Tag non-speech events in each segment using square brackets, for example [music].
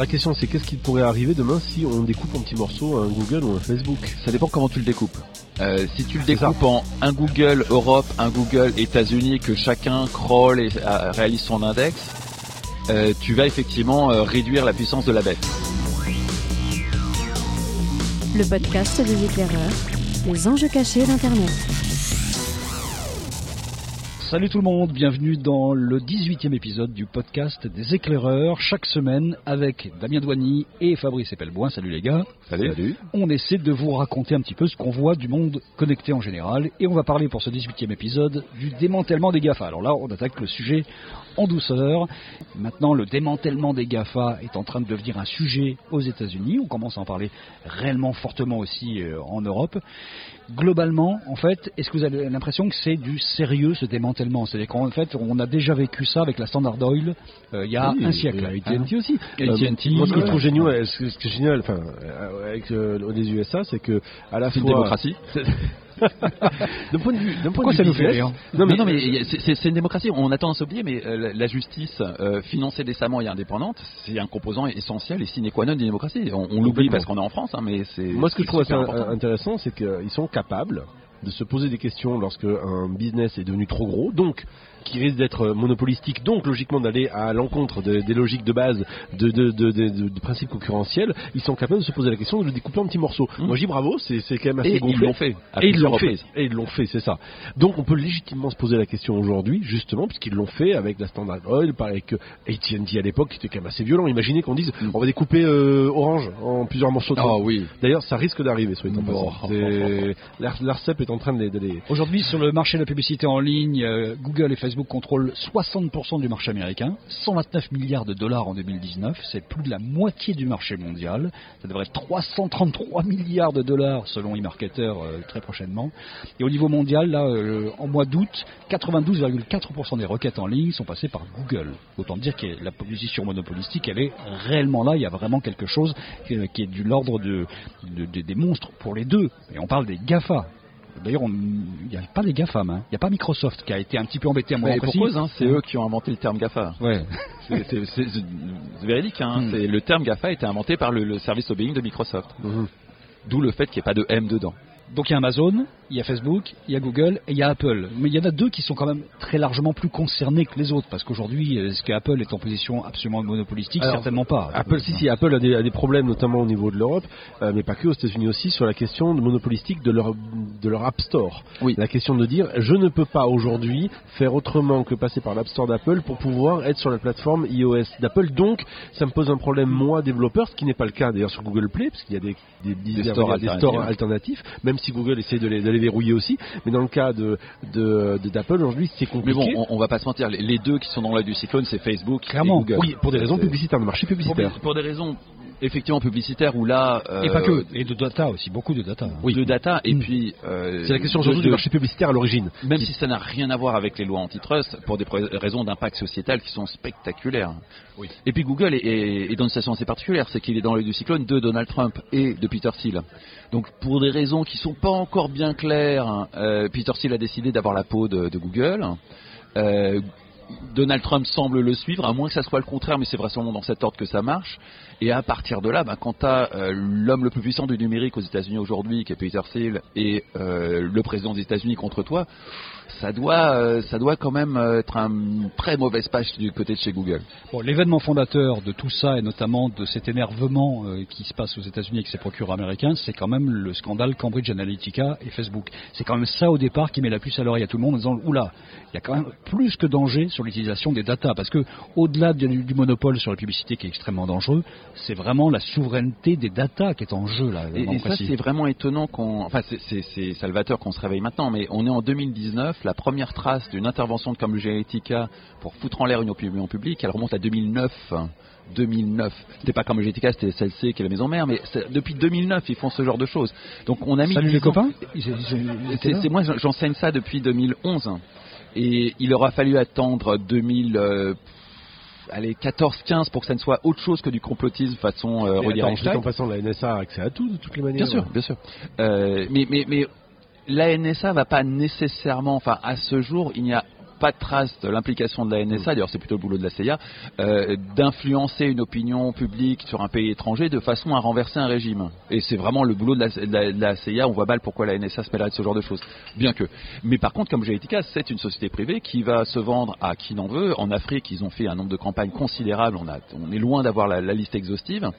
La question c'est qu'est-ce qui pourrait arriver demain si on découpe en petits morceaux un Google ou un Facebook? Ça dépend comment tu le découpes. Euh, si tu le découpes en un Google Europe, un Google États-Unis, que chacun crawl et euh, réalise son index, euh, tu vas effectivement euh, réduire la puissance de la bête. Le podcast des éclaireurs, les enjeux cachés d'Internet. Salut tout le monde, bienvenue dans le 18e épisode du podcast des éclaireurs, chaque semaine avec Damien Douany et Fabrice Epelboin. Salut les gars. Salut. On essaie de vous raconter un petit peu ce qu'on voit du monde connecté en général et on va parler pour ce 18e épisode du démantèlement des GAFA. Alors là, on attaque le sujet en douceur. Maintenant, le démantèlement des GAFA est en train de devenir un sujet aux États-Unis. On commence à en parler réellement fortement aussi euh, en Europe. Globalement, en fait, est-ce que vous avez l'impression que c'est du sérieux ce démantèlement C'est-à-dire qu'en fait, on a déjà vécu ça avec la Standard Oil euh, il y a Oui, un siècle. et hein. AT&T aussi. Et Euh, AT&T, moi, ce que je trouve génial, ce que- ce qui est génial, enfin, euh, avec les USA, c'est que à la C'est fois une démocratie. [laughs] d'un point de vue, d'un point de ça vue nous fait rire Non mais, non, mais c'est- c'est c'est une démocratie. On a tendance à oublier, mais euh, la- justice euh, financée décemment et indépendante, c'est un composant essentiel et sine qua non d'une démocratie. On, on l'oublie parce qu'on est en France, hein, mais c'est. moi ce que je c'est trouve assez intéressant, c'est qu'ils sont capables de se poser des questions lorsque un business est devenu trop gros, qui risque d'être monopolistique, donc logiquement d'aller à l'encontre de- des logiques de base de, de, de, de- de- de principes concurrentiels, ils sont capables de se poser la question de le découper en petits morceaux. Mhm. Moi je dis bravo, c'est c'est quand même assez Et ils l'ont fait. Et ils l'ont fait. Et ils l'ont fait, c'est ça. Donc on peut légitimement se poser la question aujourd'hui, justement, puisqu'ils l'ont fait avec la Standard Oil, avec euh, AT&T à l'époque, qui était quand même assez violent. Imaginez qu'on dise, Mm. on va découper euh, Orange en plusieurs morceaux de Ah temps. oui. D'ailleurs, ça risque d'arriver, soyez en Bon. L'ARCEP est en train de les... de les- Aujourd'hui, sur le marché de la publicité en ligne, euh, Google et Facebook contrôlent 60% du marché américain, 129 milliards de dollars en 2019, c'est plus de la moitié du marché mondial. Ça devrait être 333 milliards de dollars selon eMarketer euh, très prochainement. Et au niveau mondial, là, euh, en mois d'août, 92,4% des requêtes en ligne sont passées par Google. Autant dire que la position monopolistique, elle est réellement là. Il y a vraiment quelque chose qui est, qui de l'ordre de- des monstres pour les deux. Et on parle des GAFA. D'ailleurs, il n'y a pas les GAFAM, hein. il n'y a pas Microsoft qui a été un petit peu embêté à pour précis. cause, hein, c'est eux qui ont inventé le terme GAFA. Ouais. C'est- C'est c'est- c'est véridique. Hein. Hmm. C'est- Le terme GAFA a été inventé par le, le service lobbying de Microsoft. Mhm. D'où le fait qu'il n'y ait pas de M dedans. Donc il y a Amazon, il y a Facebook, il y a Google et il y a Apple. Mais il y en a deux qui sont quand même très largement plus concernés que les autres. Parce qu'aujourd'hui, est-ce qu'Apple est en position absolument monopolistique? Alors, Certainement pas. Apple, si, si, Apple a des, a des problèmes, notamment au niveau de l'Europe, euh, mais pas que aux États-Unis aussi, sur la question de monopolistique de leur, de leur App Store. Oui. La question de dire, je ne peux pas aujourd'hui faire autrement que passer par l'App Store d'Apple pour pouvoir être sur la plateforme iOS d'Apple. Donc, ça me pose un problème, moi, développeur, ce qui n'est pas le cas d'ailleurs sur Google Play, parce qu'il y a des, des, des alternatifs. stores alternatifs, même si Google essaie de les, de les verrouiller aussi. Mais dans le cas de d'Apple, aujourd'hui, c'est Mais compliqué. bon, on, on va pas se mentir. Les, les deux qui sont dans l'œil du cyclone, c'est Facebook Clairement. et Google. oui, pour des raisons publicitaires, de marché Pour, publicitaire. pour des raisons effectivement publicitaires où là. euh, Et pas que. Et de data aussi, beaucoup de data. Oui. De data et Mm. puis. euh, C'est la question aujourd'hui du marché publicitaire à l'origine. Même si ça n'a rien à voir avec les lois antitrust, pour des raisons d'impact sociétal qui sont spectaculaires. Oui. Et puis Google est, est- est dans une situation assez particulière, c'est qu'il est dans l'œil du cyclone de Donald Trump et de Peter Thiel. Donc pour des raisons qui sont pas encore bien claires, euh, Peter Thiel a décidé d'avoir la peau de, de Google. Euh, Donald Trump semble le suivre, à moins que ça soit le contraire, mais c'est vraisemblablement dans cet ordre que ça marche. Et à partir de là, ben, quand tu as l'homme le plus puissant du numérique aux États-Unis aujourd'hui, qui est Peter Thiel, et euh, le président des États-Unis contre toi, ça doit, euh, ça doit quand même euh, être un très mauvaise page du côté de chez Google. Bon, l'événement fondateur de tout ça et notamment de cet énervement euh, qui se passe aux États-Unis avec ces procureurs américains, c'est quand même le scandale Cambridge Analytica et Facebook. C'est quand même ça au départ qui met la puce à l'oreille à tout le monde en disant oula, il y a quand même plus que danger sur l'utilisation des datas parce que au-delà du, du monopole sur la publicité qui est extrêmement dangereux, c'est vraiment la souveraineté des datas qui est en jeu là. Et, et ça, c'est vraiment étonnant qu'on. Enfin, c'est salvateur qu'on se réveille maintenant, mais on est en 2019. La première trace d'une intervention de Cambridge Analytica pour foutre en l'air une opinion publique, elle remonte à 2009. 2009. C'était pas Cambridge Analytica, c'était CLC qui est la maison mère, mais depuis 2009, ils font ce genre de choses. Donc on a mis. Salut les 10 ans- copains C'est moi, j'enseigne ça depuis 2011. Et il aura fallu attendre 2000. euh, allez, 14-15 pour que ça ne soit autre chose que du complotisme façon euh, Reichstag. en passant, la NSA a accès à tout de toutes les manières. Bien sûr, bien sûr. Euh, mais, mais, mais la NSA va pas nécessairement, enfin à ce jour, il n'y a pas de trace de l'implication de la NSA, d'ailleurs c'est plutôt le boulot de la CIA, euh, d'influencer une opinion publique sur un pays étranger de façon à renverser un régime. Et c'est vraiment le boulot de la, de la- de la CIA, on voit mal pourquoi la NSA se mêlerait de ce genre de choses. Bien que. Mais par contre, comme Genetica, c'est une société privée qui va se vendre à qui n'en veut. En Afrique, ils ont fait un nombre de campagnes considérable, on, a, on est loin d'avoir la, la liste exhaustive.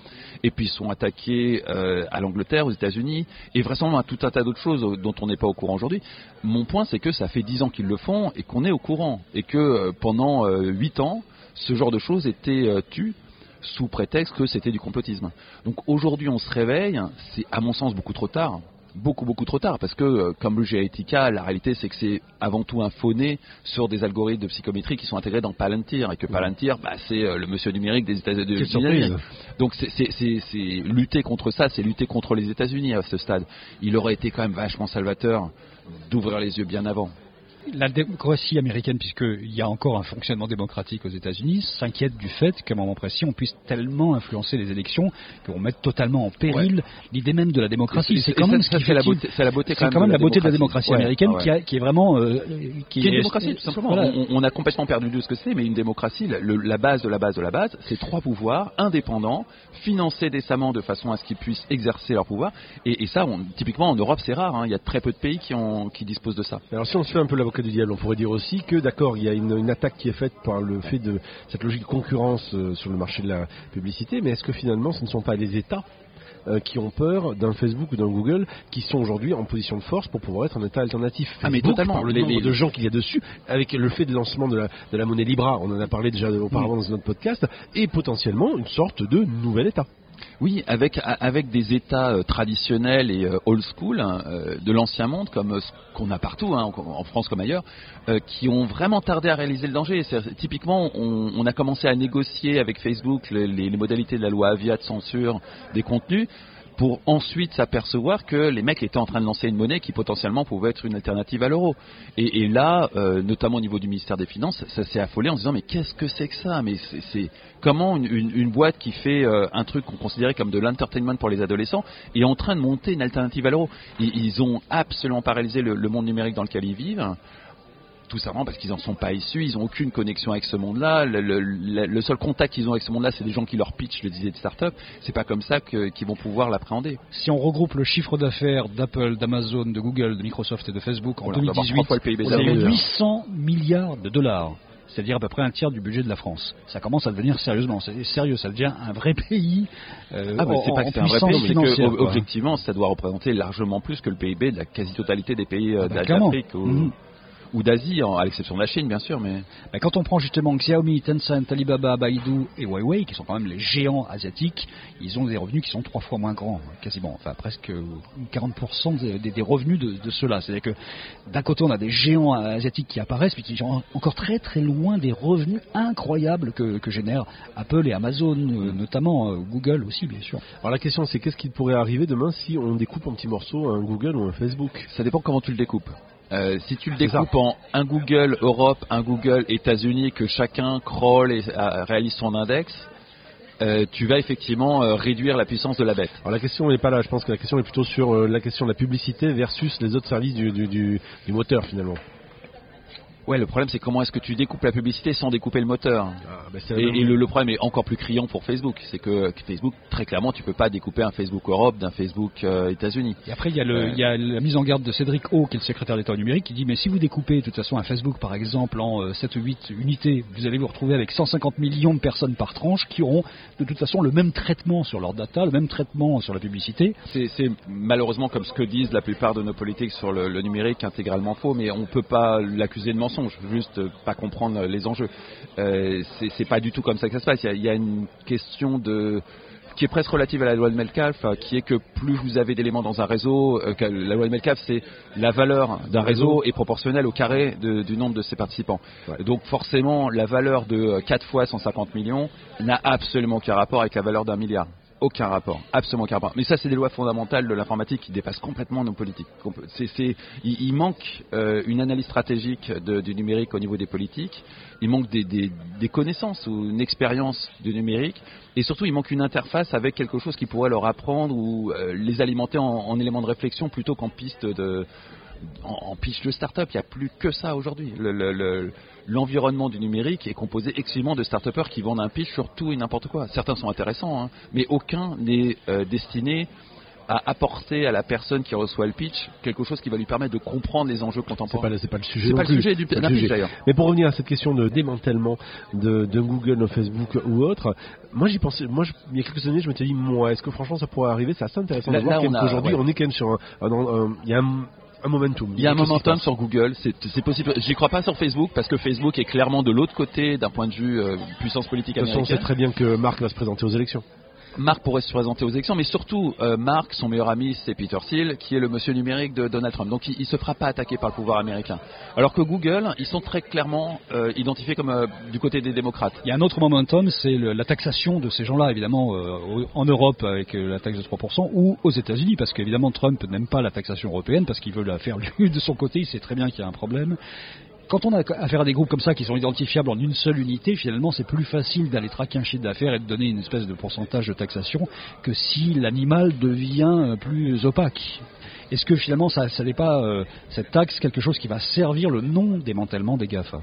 Et puis ils sont attaqués euh, à l'Angleterre, aux États-Unis, et vraisemblablement à tout un tas d'autres choses euh, dont on n'est pas au courant aujourd'hui. Mon point, c'est que ça fait dix ans qu'ils le font et qu'on est au courant. Et que euh, pendant euh, huit ans, ce genre de choses était euh, tu sous prétexte que c'était du complotisme. Donc aujourd'hui, on se réveille, c'est à mon sens beaucoup trop tard. Beaucoup, beaucoup trop tard, parce que, comme le GATK, la réalité c'est que c'est avant tout un sur des algorithmes de psychométrie qui sont intégrés dans Palantir, et que Palantir, bah, c'est le monsieur numérique des États-Unis. Donc c'est lutter contre ça, c'est lutter contre les États-Unis à ce stade. Il aurait été quand même vachement salvateur d'ouvrir les yeux bien avant. La démocratie américaine, puisqu'il y a encore un fonctionnement démocratique aux États-Unis, s'inquiète du fait qu'à un moment précis, on puisse tellement influencer les élections qu'on mette totalement en péril l'idée même de la démocratie. C'est quand même ce qui la fait qu'il- beauté, c'est la beauté c'est quand même la beauté de la démocratie Ouais, américaine ouais. Qui, a- qui est vraiment euh, Qui est une démocratie, tout simplement. Voilà. On, on a complètement perdu de ce que c'est, mais une démocratie, le- la base de la base de la base, c'est trois pouvoirs indépendants, financés décemment de façon à ce qu'ils puissent exercer leur pouvoir. Et, et ça, on- typiquement en Europe, c'est rare. hein. Il y a très peu de pays qui, ont, qui disposent de ça. Alors si on se fait un peu l'avocat du diable, on pourrait dire aussi que d'accord, il y a une, une attaque qui est faite par le fait de cette logique de concurrence euh, sur le marché de la publicité, mais est-ce que finalement ce ne sont pas les États euh, qui ont peur d'un Facebook ou d'un Google qui sont aujourd'hui en position de force pour pouvoir être un État alternatif? Ah, mais Facebook, totalement. par le Les- nombre les- de gens qu'il y a dessus, avec le fait de lancement de la, de la monnaie Libra, on en a parlé déjà auparavant dans notre podcast, et potentiellement une sorte de nouvel État. Oui, avec, avec des États euh, traditionnels et euh, old school hein, euh, de l'ancien monde, comme ce qu'on a partout, hein, en, France comme ailleurs, qui ont vraiment tardé à réaliser le danger. Typiquement, on, a commencé à négocier avec Facebook les, les- les modalités de la loi Avia de censure des contenus pour ensuite s'apercevoir que les mecs étaient en train de lancer une monnaie qui potentiellement pouvait être une alternative à l'euro. Et, là, euh, notamment au niveau du ministère des Finances, ça s'est affolé en se disant mais qu'est-ce que c'est que ça? Mais c'est- c'est comment une, une- une boîte qui fait euh, un truc qu'on considérait comme de l'entertainment pour les adolescents est en train de monter une alternative à l'euro? Ils, ils ont absolument paralysé le, le monde numérique dans lequel ils vivent. Tout simplement parce qu'ils n'en sont pas issus, ils n'ont aucune connexion avec ce monde-là. Le, le- le- le seul contact qu'ils ont avec ce monde-là, c'est des gens qui leur pitchent le disait de start-up. C'est pas comme ça qu'ils vont pouvoir l'appréhender. Si on regroupe le chiffre d'affaires d'Apple, d'Amazon, de Google, de Microsoft et de Facebook en Voilà, on va avoir 2018, trois fois le PIB on d'Apple. avait d'ailleurs. 800 milliards de dollars. C'est-à-dire à peu près un tiers du budget de la France. Ça commence à devenir sérieusement, c'est sérieux, ça devient un vrai pays. euh, Ah, c'est pas que c'est un vrai pays, c'est que objectivement, ça doit représenter largement plus que le PIB de la quasi-totalité des pays euh, Ah, bah, d'Afrique ou, Mhm. Ou d'Asie, à l'exception de la Chine, bien sûr. Mais Bah, quand on prend justement Xiaomi, Tencent, Alibaba, Baidu et Huawei, qui sont quand même les géants asiatiques, ils ont des revenus qui sont trois fois moins grands, quasiment, enfin presque 40% des, des- des revenus de, de ceux-là. C'est-à-dire que d'un côté on a des géants asiatiques qui apparaissent, puis qui sont encore très très loin des revenus incroyables que, que génèrent Apple et Amazon, euh, notamment euh, Google aussi bien sûr. Alors la question c'est qu'est-ce qui pourrait arriver demain si on découpe en petits morceaux un Google ou un Facebook? Ça dépend comment tu le découpes. Euh, si tu le découpes en un Google Europe, un Google États-Unis, que chacun crawl et euh, réalise son index, euh, tu vas effectivement euh, réduire la puissance de la bête. Alors la question n'est pas là, je pense que la question est plutôt sur euh, la question de la publicité versus les autres services du, du, du- du moteur finalement. Ouais, le problème c'est comment est-ce que tu découpes la publicité sans découper le moteur. Ah, bah, Et, le, le problème est encore plus criant pour Facebook, c'est que Facebook, très clairement, tu peux pas découper un Facebook Europe d'un Facebook euh, États-Unis. Et après, il y, a le- y a la mise en garde de Cédric O, qui est le secrétaire d'État au numérique, qui dit Mais si vous découpez de toute façon un Facebook, par exemple, en euh, 7 ou 8 unités, vous allez vous retrouver avec 150 millions de personnes par tranche qui auront de toute façon le même traitement sur leur data, le même traitement sur la publicité. C'est c'est malheureusement comme ce que disent la plupart de nos politiques sur le, le numérique intégralement faux, mais on peut pas l'accuser de mensonge, juste euh, pas comprendre les enjeux. Euh, c'est pas du tout comme ça que ça se passe. Il y a, il y a une question de qui est presque relative à la loi de Metcalfe, euh, qui est que plus vous avez d'éléments dans un réseau, euh, la loi de Metcalfe, c'est la valeur d'un réseau est proportionnelle au carré de- du nombre de ses participants. Ouais. Donc forcément, la valeur de euh, 4 fois 150 millions n'a absolument aucun rapport avec la valeur d'un milliard. Aucun rapport, absolument aucun rapport. Mais ça, c'est des lois fondamentales de l'informatique qui dépassent complètement nos politiques. C'est, c'est- il, manque euh, une analyse stratégique du numérique au niveau des politiques. Il manque des, des- des connaissances ou une expérience du numérique. Et surtout, il manque une interface avec quelque chose qui pourrait leur apprendre ou euh, les alimenter en, en éléments de réflexion plutôt qu'en piste de, en, en pitch de start-up. Il n'y a plus que ça aujourd'hui. Le- le- le- L'environnement du numérique est composé exclusivement de start-upers qui vendent un pitch sur tout et n'importe quoi. Certains sont intéressants, hein, mais aucun n'est euh, destiné à apporter à la personne qui reçoit le pitch quelque chose qui va lui permettre de comprendre les enjeux contemporains. c'est pas le sujet. C'est non pas le sujet du pas le pitch sujet. d'ailleurs. Mais pour revenir à cette question de démantèlement de, de Google, de Facebook ou autre, moi j'y pensais, moi je- il y a quelques années je m'étais dit, moi est-ce que franchement ça pourrait arriver? C'est assez intéressant Là- de voir qu'aujourd'hui ouais. on est quand même sur un, un- un- il y a un, momentum. Il y a un momentum sur Google, c'est possible. J'y crois pas sur Facebook parce que Facebook est clairement de l'autre côté d'un point de vue euh, puissance politique De toute façon, on sait américaine. très bien que Marc va se présenter aux élections. Marc pourrait se présenter aux élections, mais surtout euh, Marc, son meilleur ami, c'est Peter Thiel, qui est le monsieur numérique de Donald Trump. Donc il, il se fera pas attaquer par le pouvoir américain. Alors que Google, ils sont très clairement euh, identifiés comme euh, du côté des démocrates. Il y a un autre momentum, c'est la taxation de ces gens-là, évidemment, en Europe avec la taxe de 3%, ou aux États-Unis, parce qu'évidemment Trump n'aime pas la taxation européenne, parce qu'il veut la faire lui de son côté, il sait très bien qu'il y a un problème. Quand on a affaire à des groupes comme ça qui sont identifiables en une seule unité, finalement c'est plus facile d'aller traquer un chiffre d'affaires et de donner une espèce de pourcentage de taxation que si l'animal devient euh, plus opaque. Est-ce que finalement ça, n'est pas euh, cette taxe quelque chose qui va servir le non-démantèlement des GAFA?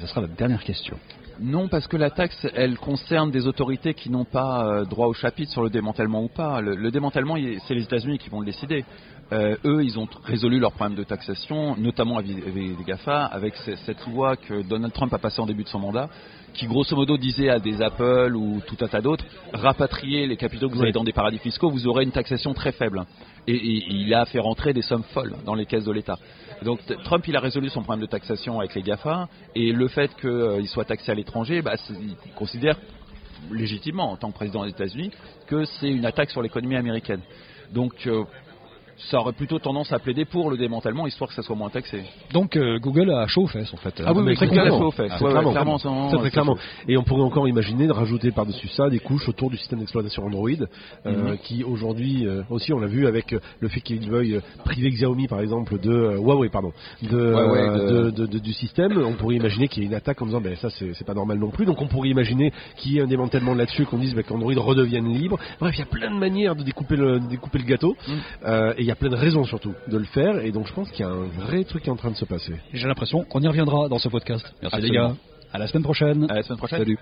Ce sera la dernière question. Non, parce que la taxe, elle concerne des autorités qui n'ont pas euh, droit au chapitre sur le démantèlement ou pas. Le, le démantèlement, c'est les États-Unis qui vont le décider. Euh, eux, ils ont résolu leur problème de taxation, notamment avec les GAFA, avec ce- cette loi que Donald Trump a passée en début de son mandat, qui grosso modo disait à des Apple ou tout un tas d'autres, rapatriez les capitaux que vous avez dans des paradis fiscaux, vous aurez une taxation très faible. Et, et il a fait rentrer des sommes folles dans les caisses de l'État. Donc Trump, il a résolu son problème de taxation avec les GAFA, et le fait qu'il soit taxé à l'étranger, bah, il considère légitimement, en tant que président des États-Unis, que c'est une attaque sur l'économie américaine. Donc euh, ça aurait plutôt tendance à plaider pour le démantèlement, histoire que ça soit moins taxé. Donc euh, Google a chaud aux fesses en fait. Ah oui, mais très Google a. Ah, Ouais, clairement, Très, clairement. Et on pourrait encore imaginer de rajouter par-dessus ça des couches autour du système d'exploitation Android, euh, Mhm. qui aujourd'hui euh, aussi, on l'a vu avec le fait qu'ils veuillent priver Xiaomi par exemple de Huawei, pardon, de, du système. On pourrait imaginer qu'il y ait une attaque en disant, ben ça c'est pas normal non plus. Donc on pourrait imaginer qu'il y ait un démantèlement là-dessus, qu'on dise ben, qu'Android redevienne libre. Bref, il y a plein de manières de découper le, de découper le gâteau, Mhm. Et il y a plein de raisons surtout de le faire. Et donc je pense qu'il y a un vrai truc qui est en train de se passer. J'ai l'impression qu'on y reviendra dans ce podcast. Merci Absolument. les gars. À la semaine prochaine. À la semaine prochaine. Salut.